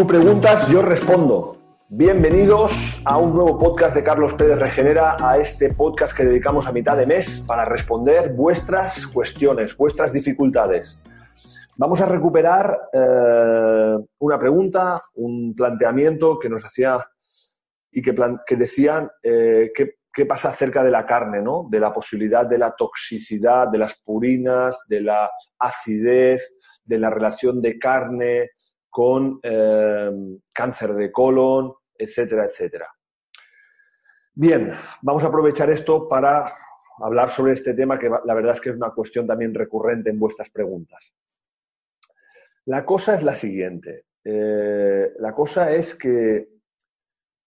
Tú preguntas, yo respondo. Bienvenidos a un nuevo podcast de Carlos Pérez Regenera, a este podcast que dedicamos a mitad de mes para responder vuestras cuestiones, vuestras dificultades. Vamos a recuperar eh, una pregunta, un planteamiento que nos hacía y que, que decían eh, qué pasa acerca de la carne, ¿no? de la posibilidad de la toxicidad, de las purinas, de la acidez, de la relación de carne con eh, cáncer de colon, etcétera, etcétera. Bien, vamos a aprovechar esto para hablar sobre este tema que la verdad es que es una cuestión también recurrente en vuestras preguntas. La cosa es la siguiente. Eh, la cosa es que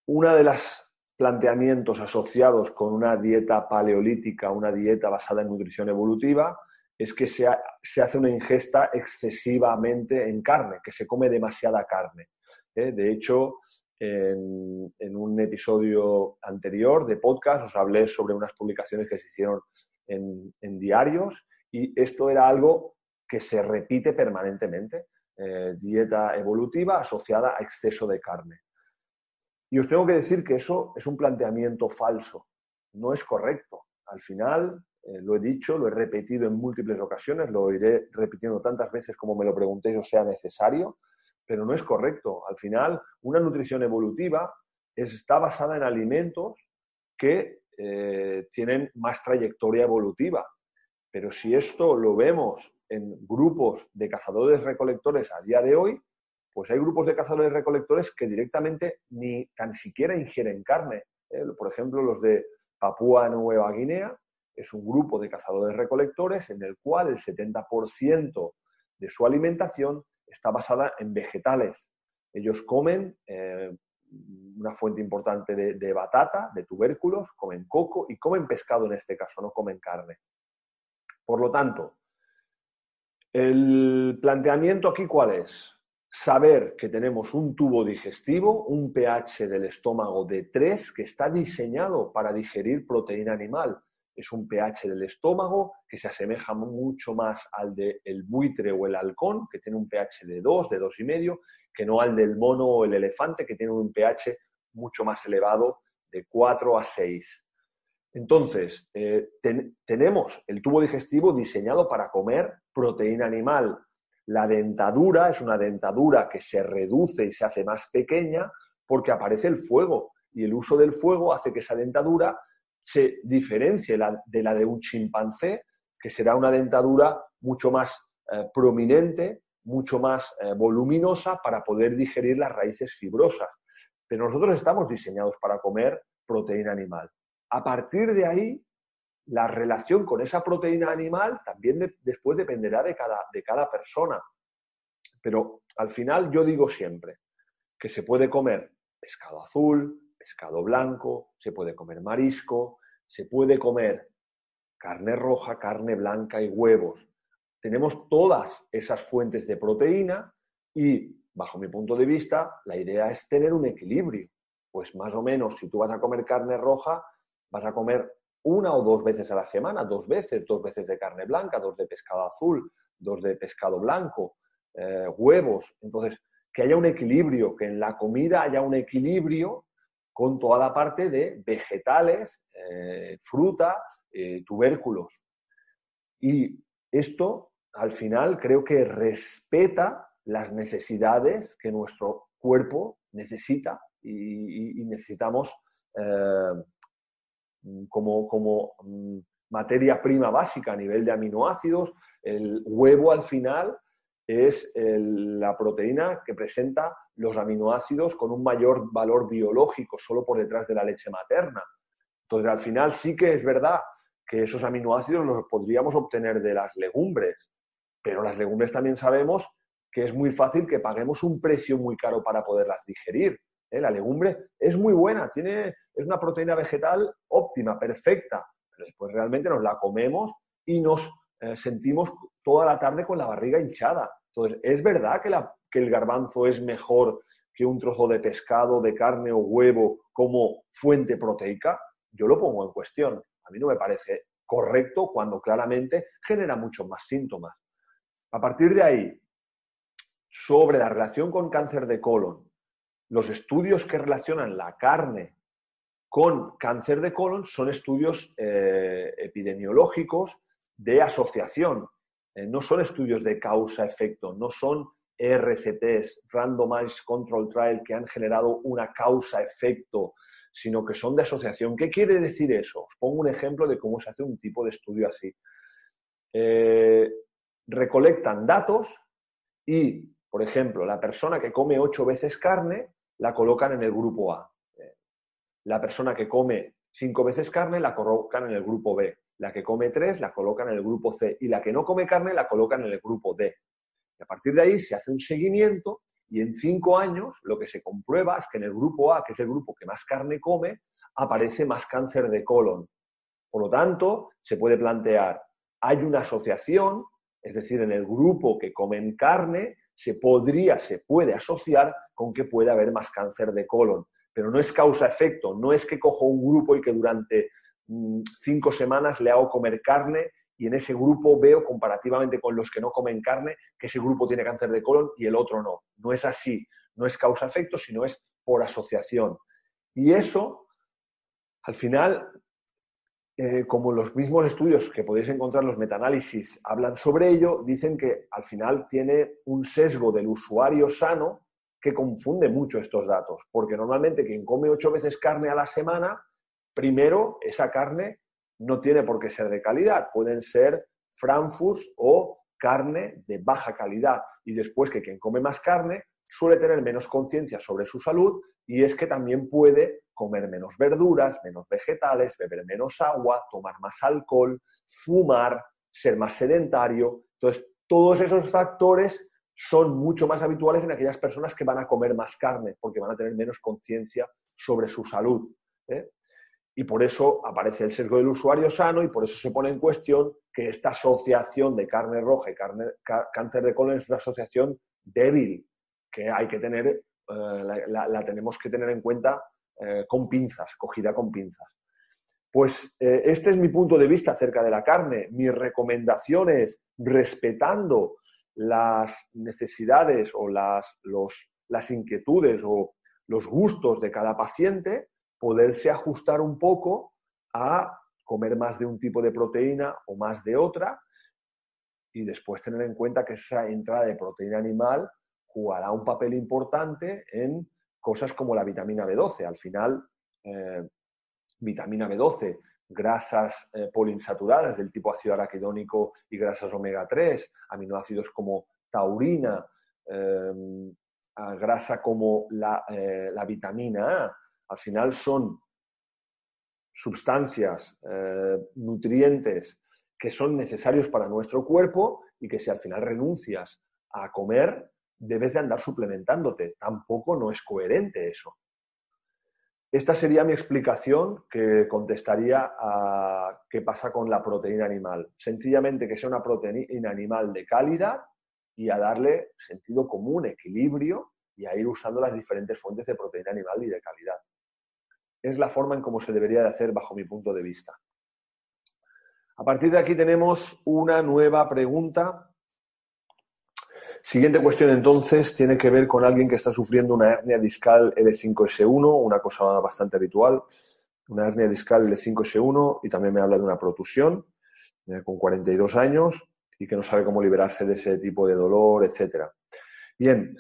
uno de los planteamientos asociados con una dieta paleolítica, una dieta basada en nutrición evolutiva, es que se, hace una ingesta excesivamente en carne, que se come demasiada carne. ¿eh? De hecho, en, un episodio anterior de podcast os hablé sobre unas publicaciones que se hicieron en, diarios y esto era algo que se repite permanentemente. Eh, dieta evolutiva asociada a exceso de carne. Y os tengo que decir que eso es un planteamiento falso, no es correcto. Al final, eh, lo he dicho, lo he repetido en múltiples ocasiones, lo iré repitiendo tantas veces como me lo preguntéis o sea necesario, pero no es correcto. Al final, una nutrición evolutiva está basada en alimentos que eh, tienen más trayectoria evolutiva. Pero si esto lo vemos en grupos de cazadores-recolectores a día de hoy, pues hay grupos de cazadores-recolectores que directamente ni tan siquiera ingieren carne. ¿eh? Por ejemplo, los de Papúa Nueva Guinea, es un grupo de cazadores-recolectores en el cual el 70% de su alimentación está basada en vegetales. Ellos comen eh, una fuente importante de, batata, de tubérculos, comen coco y comen pescado en este caso, no comen carne. Por lo tanto, el planteamiento aquí cuál es? Saber que tenemos un tubo digestivo, un pH del estómago de 3 que está diseñado para digerir proteína animal es un pH del estómago que se asemeja mucho más al del buitre o el halcón, que tiene un pH de 2, de 2,5, que no al del mono o el elefante, que tiene un pH mucho más elevado de 4 a 6. Entonces, eh, tenemos el tubo digestivo diseñado para comer proteína animal. La dentadura es una dentadura que se reduce y se hace más pequeña porque aparece el fuego y el uso del fuego hace que esa dentadura se diferencie de la de un chimpancé, que será una dentadura mucho más eh, prominente, mucho más eh, voluminosa para poder digerir las raíces fibrosas. Pero nosotros estamos diseñados para comer proteína animal. A partir de ahí, la relación con esa proteína animal también después dependerá de cada, de cada persona. Pero al final yo digo siempre que se puede comer pescado azul, pescado blanco, se puede comer marisco, se puede comer carne roja, carne blanca y huevos. Tenemos todas esas fuentes de proteína y, bajo mi punto de vista, la idea es tener un equilibrio. Pues más o menos, si tú vas a comer carne roja, vas a comer una o dos veces a la semana, dos veces, dos veces de carne blanca, dos de pescado azul, dos de pescado blanco, eh, huevos. Entonces, que haya un equilibrio, que en la comida haya un equilibrio con toda la parte de vegetales, eh, fruta, eh, tubérculos. Y esto, al final, creo que respeta las necesidades que nuestro cuerpo necesita y, necesitamos eh, como, como mm, materia prima básica a nivel de aminoácidos. El huevo, al final, es la proteína que presenta los aminoácidos con un mayor valor biológico solo por detrás de la leche materna. Entonces, al final sí que es verdad que esos aminoácidos los podríamos obtener de las legumbres, pero las legumbres también sabemos que es muy fácil que paguemos un precio muy caro para poderlas digerir. ¿eh? La legumbre es muy buena, tiene, es una proteína vegetal óptima, perfecta, pero después realmente nos la comemos y nos eh, sentimos toda la tarde con la barriga hinchada. Entonces, ¿es verdad que, el garbanzo es mejor que un trozo de pescado, de carne o huevo como fuente proteica? Yo lo pongo en cuestión. A mí no me parece correcto cuando claramente genera muchos más síntomas. A partir de ahí, sobre la relación con cáncer de colon, los estudios que relacionan la carne con cáncer de colon son estudios eh, epidemiológicos de asociación, eh, no son estudios de causa-efecto, no son RCTs, Randomized Control Trial, que han generado una causa-efecto, sino que son de asociación. ¿Qué quiere decir eso? Os pongo un ejemplo de cómo se hace un tipo de estudio así. Eh, recolectan datos y, por ejemplo, la persona que come ocho veces carne la colocan en el grupo A. La persona que come cinco veces carne la colocan en el grupo B. La que come tres la colocan en el grupo C. Y la que no come carne la colocan en el grupo D. Y a partir de ahí se hace un seguimiento y en cinco años lo que se comprueba es que en el grupo A, que es el grupo que más carne come, aparece más cáncer de colon. Por lo tanto, se puede plantear, hay una asociación, es decir, en el grupo que comen carne, se podría, se puede asociar con que puede haber más cáncer de colon. Pero no es causa-efecto, no es que cojo un grupo y que durante cinco semanas le hago comer carne y en ese grupo veo comparativamente con los que no comen carne que ese grupo tiene cáncer de colon y el otro no. No es así, no es causa-efecto, sino es por asociación. Y eso, al final, eh, como los mismos estudios que podéis encontrar, los metaanálisis, hablan sobre ello, dicen que al final tiene un sesgo del usuario sano que confunde mucho estos datos, porque normalmente quien come ocho veces carne a la semana, primero esa carne no tiene por qué ser de calidad, pueden ser frankfurts o carne de baja calidad. Y después que quien come más carne suele tener menos conciencia sobre su salud y es que también puede comer menos verduras, menos vegetales, beber menos agua, tomar más alcohol, fumar, ser más sedentario. Entonces, todos esos factores son mucho más habituales en aquellas personas que van a comer más carne, porque van a tener menos conciencia sobre su salud. ¿eh? Y por eso aparece el sesgo del usuario sano y por eso se pone en cuestión que esta asociación de carne roja y cáncer de colon es una asociación débil, que hay que tener, eh, la, tenemos que tener en cuenta eh, con pinzas, cogida con pinzas. Pues eh, este es mi punto de vista acerca de la carne. Mis recomendaciones, respetando las necesidades o las, las inquietudes o los gustos de cada paciente, poderse ajustar un poco a comer más de un tipo de proteína o más de otra y después tener en cuenta que esa entrada de proteína animal jugará un papel importante en cosas como la vitamina B12. Al final, eh, vitamina B12, grasas eh, poliinsaturadas del tipo ácido araquidónico y grasas omega 3, aminoácidos como taurina, eh, grasa como la, la vitamina A, al final son sustancias, eh, nutrientes que son necesarios para nuestro cuerpo y que si al final renuncias a comer, debes de andar suplementándote. Tampoco no es coherente eso. Esta sería mi explicación que contestaría a qué pasa con la proteína animal. Sencillamente que sea una proteína animal de calidad y a darle sentido común, equilibrio y a ir usando las diferentes fuentes de proteína animal y de calidad es la forma en cómo se debería de hacer bajo mi punto de vista. A partir de aquí tenemos una nueva pregunta. Siguiente cuestión entonces tiene que ver con alguien que está sufriendo una hernia discal L5S1, una cosa bastante habitual, una hernia discal L5S1 y también me habla de una protusión eh, con 42 años y que no sabe cómo liberarse de ese tipo de dolor, etc. Bien,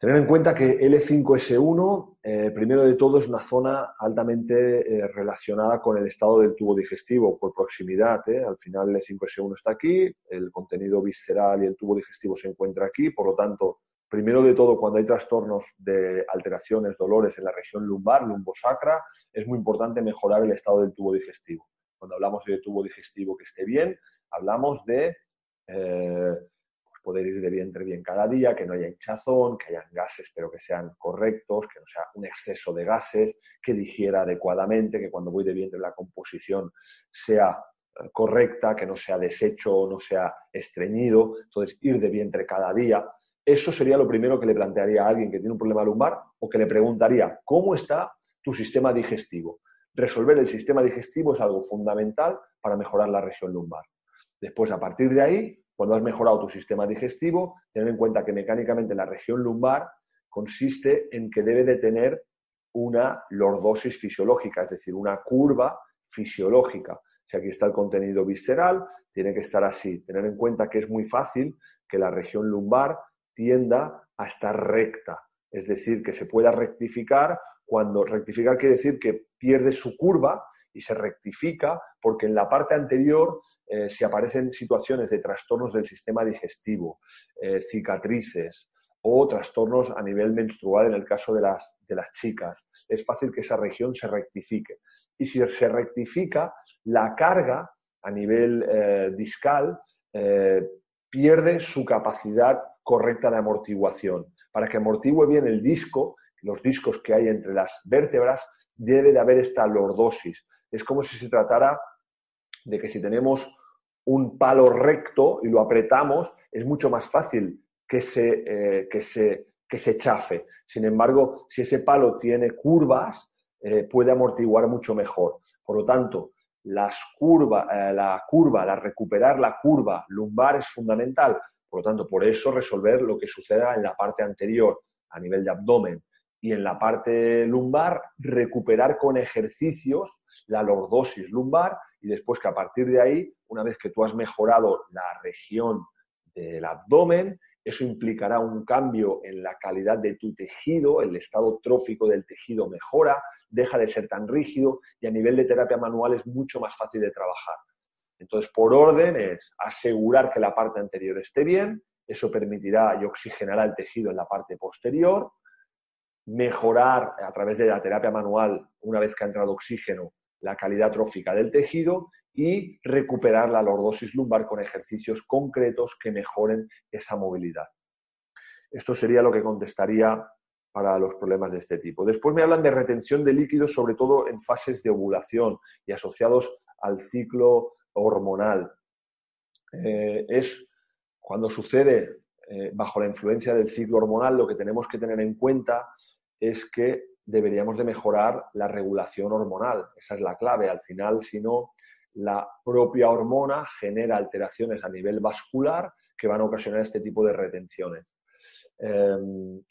Tener en cuenta que L5S1, eh, primero de todo, es una zona altamente eh, relacionada con el estado del tubo digestivo por proximidad. ¿eh? Al final, L5S1 está aquí, el contenido visceral y el tubo digestivo se encuentra aquí. Por lo tanto, primero de todo, cuando hay trastornos de alteraciones, dolores en la región lumbar, lumbosacra, es muy importante mejorar el estado del tubo digestivo. Cuando hablamos de tubo digestivo que esté bien, hablamos de poder ir de vientre bien cada día, que no haya hinchazón, que hayan gases pero que sean correctos, que no sea un exceso de gases, que digiera adecuadamente, que cuando voy de vientre la composición sea eh, correcta, que no sea deshecho, no sea estreñido, entonces ir de vientre cada día. Eso sería lo primero que le plantearía a alguien que tiene un problema lumbar o que le preguntaría, ¿cómo está tu sistema digestivo? Resolver el sistema digestivo es algo fundamental para mejorar la región lumbar. Después, a partir de ahí, Cuando has mejorado tu sistema digestivo, ten en cuenta que mecánicamente la región lumbar consiste en que debe de tener una lordosis fisiológica, es decir, una curva fisiológica. Si aquí está el contenido visceral, tiene que estar así. Tener en cuenta que es muy fácil que la región lumbar tienda a estar recta, es decir, que se pueda rectificar cuando rectificar quiere decir que pierde su curva y se rectifica porque en la parte anterior eh, si aparecen situaciones de trastornos del sistema digestivo, eh, cicatrices o trastornos a nivel menstrual en el caso de las, de las chicas, es fácil que esa región se rectifique. Y si se rectifica, la carga a nivel eh, discal pierde su capacidad correcta de amortiguación. Para que amortigue bien el disco, los discos que hay entre las vértebras, debe de haber esta lordosis. Es como si se tratara de que si tenemos un palo recto y lo apretamos, es mucho más fácil que se, eh, que se, que se chafe. Sin embargo, si ese palo tiene curvas, eh, puede amortiguar mucho mejor. Por lo tanto, las curva, eh, la curva, la recuperar la curva lumbar es fundamental. Por lo tanto, por eso resolver lo que suceda en la parte anterior a nivel de abdomen y en la parte lumbar recuperar con ejercicios la lordosis lumbar y después que a partir de ahí, una vez que tú has mejorado la región del abdomen, eso implicará un cambio en la calidad de tu tejido, el estado trófico del tejido mejora, deja de ser tan rígido y a nivel de terapia manual es mucho más fácil de trabajar. Entonces, por orden es asegurar que la parte anterior esté bien, eso permitirá y oxigenará el tejido en la parte posterior, mejorar a través de la terapia manual, una vez que ha entrado oxígeno, la calidad trófica del tejido y recuperar la lordosis lumbar con ejercicios concretos que mejoren esa movilidad. Esto sería lo que contestaría para los problemas de este tipo. Después me hablan de retención de líquidos, sobre todo en fases de ovulación y asociados al ciclo hormonal. Eh, es cuando sucede eh, bajo la influencia del ciclo hormonal, lo que tenemos que tener en cuenta es que deberíamos de mejorar la regulación hormonal. Esa es la clave. Al final, si no, la propia hormona genera alteraciones a nivel vascular que van a ocasionar este tipo de retenciones. Em,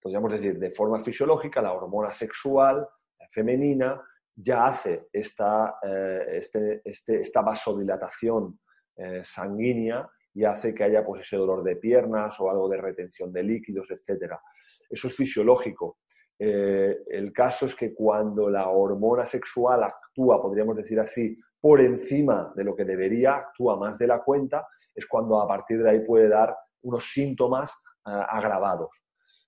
podríamos decir, de forma fisiológica, la hormona sexual femenina ya hace esta, eh, este, este, esta vasodilatación eh, sanguínea y hace que haya pues, ese dolor de piernas o algo de retención de líquidos, etc. Eso es fisiológico. Eh, el caso es que cuando la hormona sexual actúa, podríamos decir así, por encima de lo que debería, actúa más de la cuenta, es cuando a partir de ahí puede dar unos síntomas eh, agravados.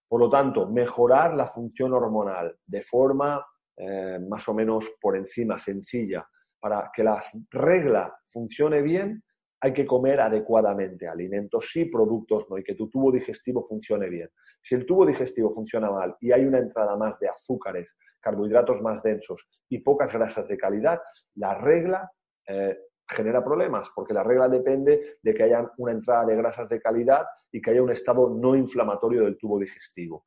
Por lo tanto, mejorar la función hormonal de forma eh, más o menos por encima, sencilla, para que la regla funcione bien, hay que comer adecuadamente, alimentos sí, productos no, y que tu tubo digestivo funcione bien. Si el tubo digestivo funciona mal y hay una entrada más de azúcares, carbohidratos más densos y pocas grasas de calidad, la regla eh, genera problemas, porque la regla depende de que haya una entrada de grasas de calidad y que haya un estado no inflamatorio del tubo digestivo.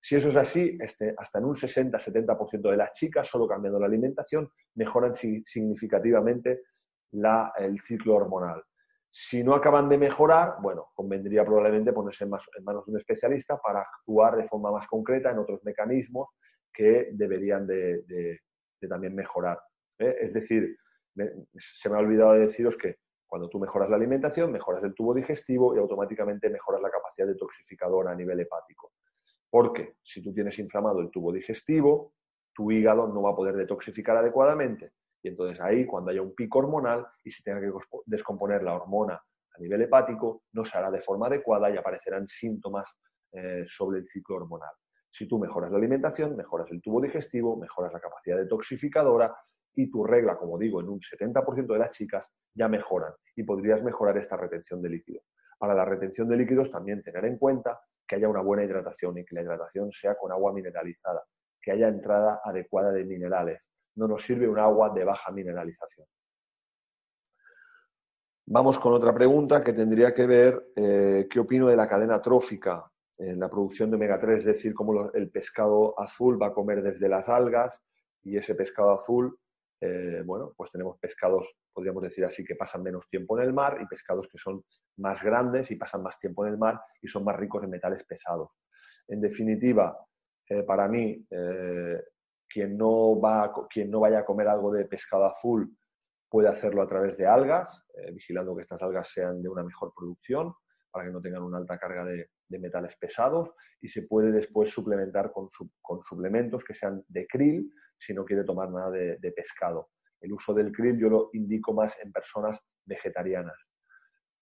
Si eso es así, este, hasta en un 60-70% de las chicas, solo cambiando la alimentación, mejoran significativamente el ciclo hormonal. Si no acaban de mejorar, bueno, convendría probablemente ponerse en, manos de un especialista para actuar de forma más concreta en otros mecanismos que deberían de, también mejorar. ¿eh? Es decir, se me ha olvidado de deciros que cuando tú mejoras la alimentación, mejoras el tubo digestivo y automáticamente mejoras la capacidad detoxificadora a nivel hepático. Porque si tú tienes inflamado el tubo digestivo, tu hígado no va a poder detoxificar adecuadamente y entonces ahí, cuando haya un pico hormonal y se tenga que descomponer la hormona a nivel hepático, no se hará de forma adecuada y aparecerán síntomas eh, sobre el ciclo hormonal. Si tú mejoras la alimentación, mejoras el tubo digestivo, mejoras la capacidad detoxificadora y tu regla, como digo, en un 70% de las chicas ya mejoran y podrías mejorar esta retención de líquidos. Para la retención de líquidos también tener en cuenta que haya una buena hidratación y que la hidratación sea con agua mineralizada, que haya entrada adecuada de minerales, no nos sirve un agua de baja mineralización. Vamos con otra pregunta que tendría que ver eh, qué opino de la cadena trófica en la producción de omega 3, es decir, cómo el pescado azul va a comer desde las algas y ese pescado azul eh, bueno, pues tenemos pescados, podríamos decir así, que pasan menos tiempo en el mar y pescados que son más grandes y pasan más tiempo en el mar y son más ricos en metales pesados. En definitiva, eh, para mí, quien, no va, quien no vaya a comer algo de pescado azul puede hacerlo a través de algas, vigilando que estas algas sean de una mejor producción para que no tengan una alta carga de, metales pesados y se puede después suplementar con, con suplementos que sean de krill si no quiere tomar nada de, pescado. El uso del krill yo lo indico más en personas vegetarianas.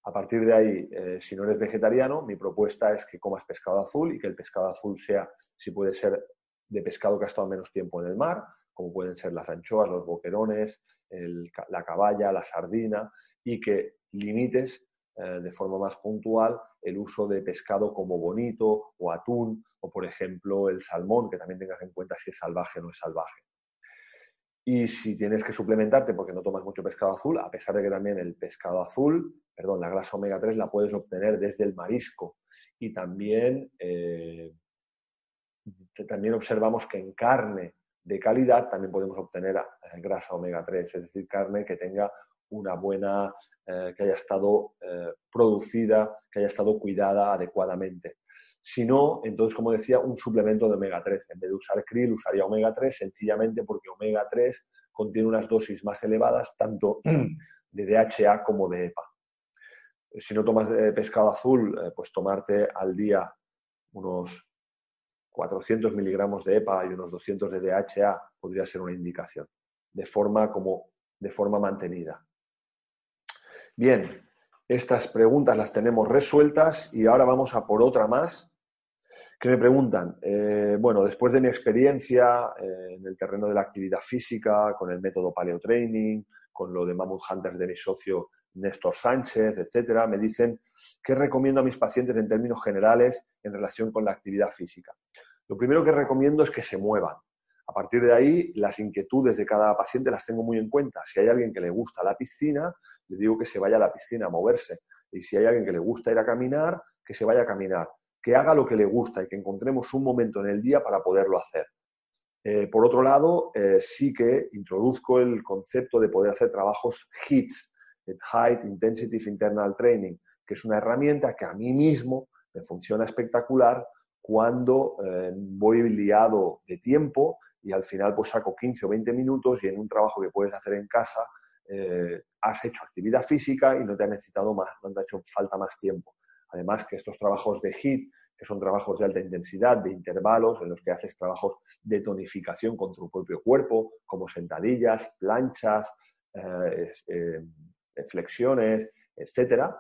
A partir de ahí, eh, si no eres vegetariano, mi propuesta es que comas pescado azul y que el pescado azul sea, si puede ser, de pescado que ha estado menos tiempo en el mar, como pueden ser las anchoas, los boquerones, la caballa, la sardina, y que limites eh, de forma más puntual el uso de pescado como bonito o atún o, por ejemplo, el salmón, que también tengas en cuenta si es salvaje o no es salvaje. Y si tienes que suplementarte porque no tomas mucho pescado azul, a pesar de que también el pescado azul, perdón, la grasa omega 3 la puedes obtener desde el marisco. Y también, eh, también observamos que en carne de calidad también podemos obtener eh, grasa omega 3, es decir, carne que tenga una buena, eh, que haya estado eh, producida, que haya estado cuidada adecuadamente. Si no, entonces, como decía, un suplemento de omega 3. En vez de usar krill, usaría omega 3 sencillamente porque omega 3 contiene unas dosis más elevadas tanto de DHA como de EPA. Si no tomas pescado azul, pues tomarte al día unos 400 miligramos de EPA y unos 200 de DHA podría ser una indicación, de forma como de forma mantenida. Bien, estas preguntas las tenemos resueltas y ahora vamos a por otra más que me preguntan. Eh, bueno, después de mi experiencia eh, en el terreno de la actividad física, con el método Paleo Training, con lo de Mammoth Hunters de mi socio Néstor Sánchez, etcétera, me dicen qué recomiendo a mis pacientes en términos generales en relación con la actividad física. Lo primero que recomiendo es que se muevan. A partir de ahí, las inquietudes de cada paciente las tengo muy en cuenta. Si hay alguien que le gusta la piscina, le digo que se vaya a la piscina a moverse. Y si hay alguien que le gusta ir a caminar, que se vaya a caminar. Que haga lo que le gusta y que encontremos un momento en el día para poderlo hacer. Eh, por otro lado, eh, sí que introduzco el concepto de poder hacer trabajos HIITS, Height Intensity Internal Training, que es una herramienta que a mí mismo me funciona espectacular cuando eh, voy liado de tiempo y al final pues saco 15 o 20 minutos y en un trabajo que puedes hacer en casa eh, has hecho actividad física y no te ha necesitado más, no te ha hecho falta más tiempo. Además que estos trabajos de HIIT, que son trabajos de alta intensidad, de intervalos, en los que haces trabajos de tonificación con tu propio cuerpo, como sentadillas, planchas, eh, flexiones, etcétera,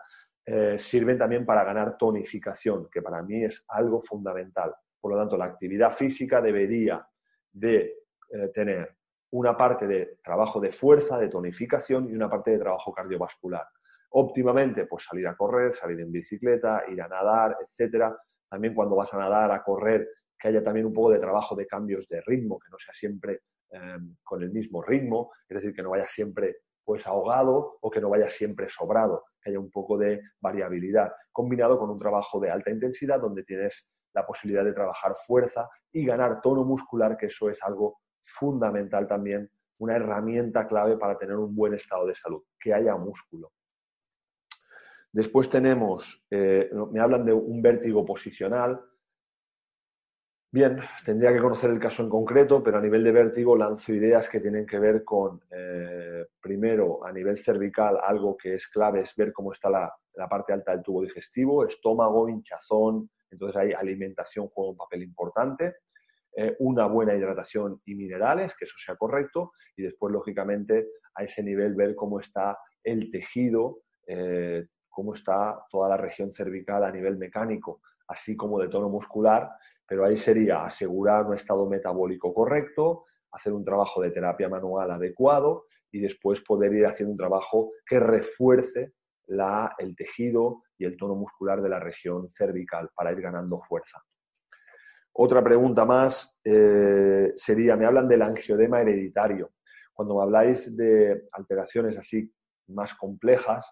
sirven también para ganar tonificación, que para mí es algo fundamental. Por lo tanto, la actividad física debería de eh, tener una parte de trabajo de fuerza, de tonificación y una parte de trabajo cardiovascular. Óptimamente, pues salir a correr, salir en bicicleta, ir a nadar, etcétera. También cuando vas a nadar, a correr, que haya también un poco de trabajo de cambios de ritmo, que no sea siempre em, con el mismo ritmo, es decir, que no vaya siempre pues ahogado o que no vaya siempre sobrado, que haya un poco de variabilidad, combinado con un trabajo de alta intensidad donde tienes la posibilidad de trabajar fuerza y ganar tono muscular, que eso es algo fundamental también, una herramienta clave para tener un buen estado de salud, que haya músculo. Después tenemos, eh, me hablan de un vértigo posicional. Bien, tendría que conocer el caso en concreto, pero a nivel de vértigo lanzo ideas que tienen que ver con, eh, primero, a nivel cervical, algo que es clave es ver cómo está la, la parte alta del tubo digestivo, estómago, hinchazón, entonces ahí alimentación juega un papel importante, eh, una buena hidratación y minerales, que eso sea correcto, y después, lógicamente, a ese nivel ver cómo está el tejido, eh, cómo está toda la región cervical a nivel mecánico, así como de tono muscular, pero ahí sería asegurar un estado metabólico correcto, hacer un trabajo de terapia manual adecuado y después poder ir haciendo un trabajo que refuerce la, el tejido y el tono muscular de la región cervical para ir ganando fuerza. Otra pregunta más eh, sería, me hablan del angiodema hereditario. Cuando me habláis de alteraciones así más complejas,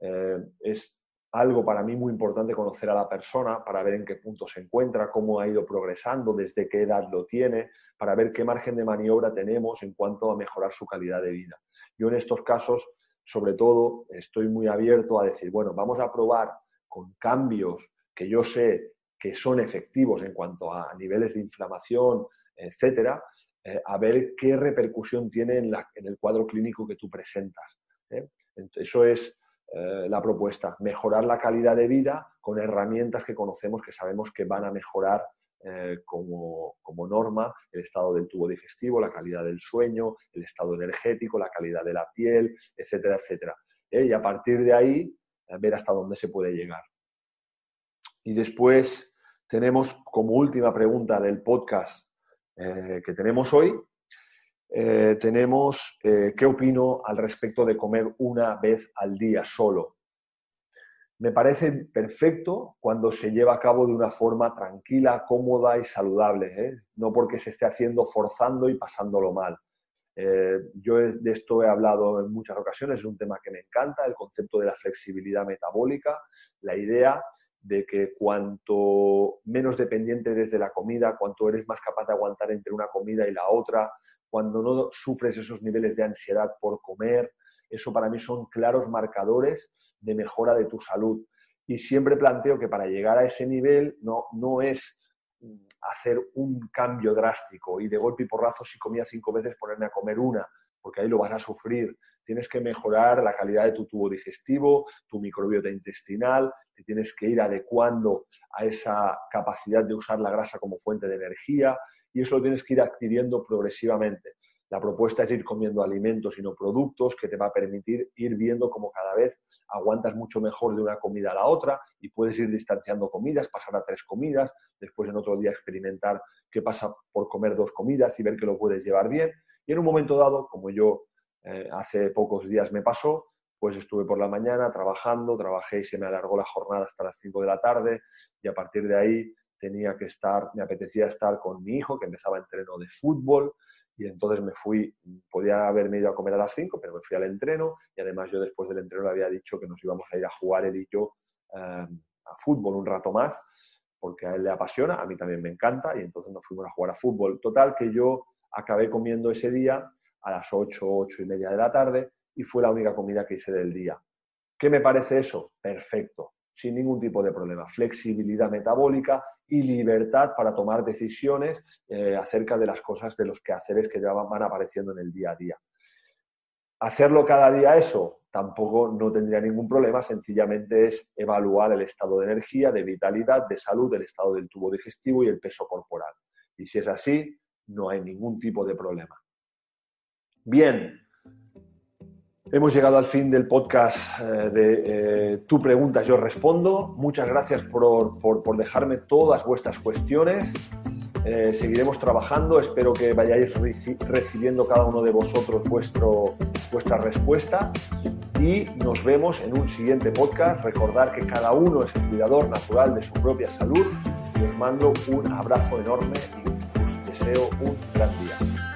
eh, es algo para mí muy importante conocer a la persona para ver en qué punto se encuentra, cómo ha ido progresando, desde qué edad lo tiene, para ver qué margen de maniobra tenemos en cuanto a mejorar su calidad de vida. Yo en estos casos, sobre todo, estoy muy abierto a decir, bueno, vamos a probar con cambios que yo sé que son efectivos en cuanto a niveles de inflamación, etcétera, eh, a ver qué repercusión tiene en, el cuadro clínico que tú presentas. ¿eh? Eso es eh, la propuesta, mejorar la calidad de vida con herramientas que conocemos que sabemos que van a mejorar como, como, norma el estado del tubo digestivo, la calidad del sueño, el estado energético, la calidad de la piel, etcétera, etcétera. Y a partir de ahí, ver hasta dónde se puede llegar. Y después tenemos como última pregunta del podcast eh, que tenemos hoy, eh, tenemos eh, qué opino al respecto de comer una vez al día solo. Me parece perfecto cuando se lleva a cabo de una forma tranquila, cómoda y saludable, no porque se esté haciendo forzando y pasándolo mal. yo de esto he hablado en muchas ocasiones, es un tema que me encanta, el concepto de la flexibilidad metabólica, la idea de que cuanto menos dependiente eres de la comida, cuanto eres más capaz de aguantar entre una comida y la otra, cuando no sufres esos niveles de ansiedad por comer, eso para mí son claros marcadores de mejora de tu salud. Y siempre planteo que para llegar a ese nivel no, no es mm, hacer un cambio drástico y de golpe y porrazo si comía cinco veces ponerme a comer una, porque ahí lo vas a sufrir. Tienes que mejorar la calidad de tu tubo digestivo, tu microbiota intestinal, te tienes que ir adecuando a esa capacidad de usar la grasa como fuente de energía y eso lo tienes que ir adquiriendo progresivamente. La propuesta es ir comiendo alimentos y no productos que te va a permitir ir viendo cómo cada vez aguantas mucho mejor de una comida a la otra y puedes ir distanciando comidas, pasar a tres comidas, después en otro día experimentar qué pasa por comer dos comidas y ver que lo puedes llevar bien. Y en un momento dado, como yo eh, hace pocos días me pasó, pues estuve por la mañana trabajando, trabajé y se me alargó la jornada hasta las 5 de la tarde y a partir de ahí tenía que estar, me apetecía estar con mi hijo que empezaba entreno de fútbol y entonces me fui, podía haberme ido a comer a las 5, pero me fui al entreno y además yo después del entreno le había dicho que nos íbamos a ir a jugar él y yo eh, a fútbol un rato más porque a él le apasiona, a mí también me encanta y entonces nos fuimos a jugar a fútbol. Total que yo acabé comiendo ese día a las 8, 8 y media de la tarde y fue la única comida que hice del día. ¿Qué me parece eso? Perfecto, sin ningún tipo de problema. Flexibilidad metabólica y libertad para tomar decisiones eh, acerca de las cosas, de los quehaceres que ya van apareciendo en el día a día. Hacerlo cada día eso tampoco no tendría ningún problema, sencillamente es evaluar el estado de energía, de vitalidad, de salud, el estado del tubo digestivo y el peso corporal. Y si es así, no hay ningún tipo de problema. Bien, Hemos llegado al fin del podcast eh, de eh, Tu preguntas, yo respondo. Muchas gracias por, dejarme todas vuestras cuestiones. Eh, seguiremos trabajando. Espero que vayáis recibiendo cada uno de vosotros vuestro, vuestra respuesta. Y nos vemos en un siguiente podcast. Recordar que cada uno es el cuidador natural de su propia salud. Y os mando un abrazo enorme y os deseo un gran día.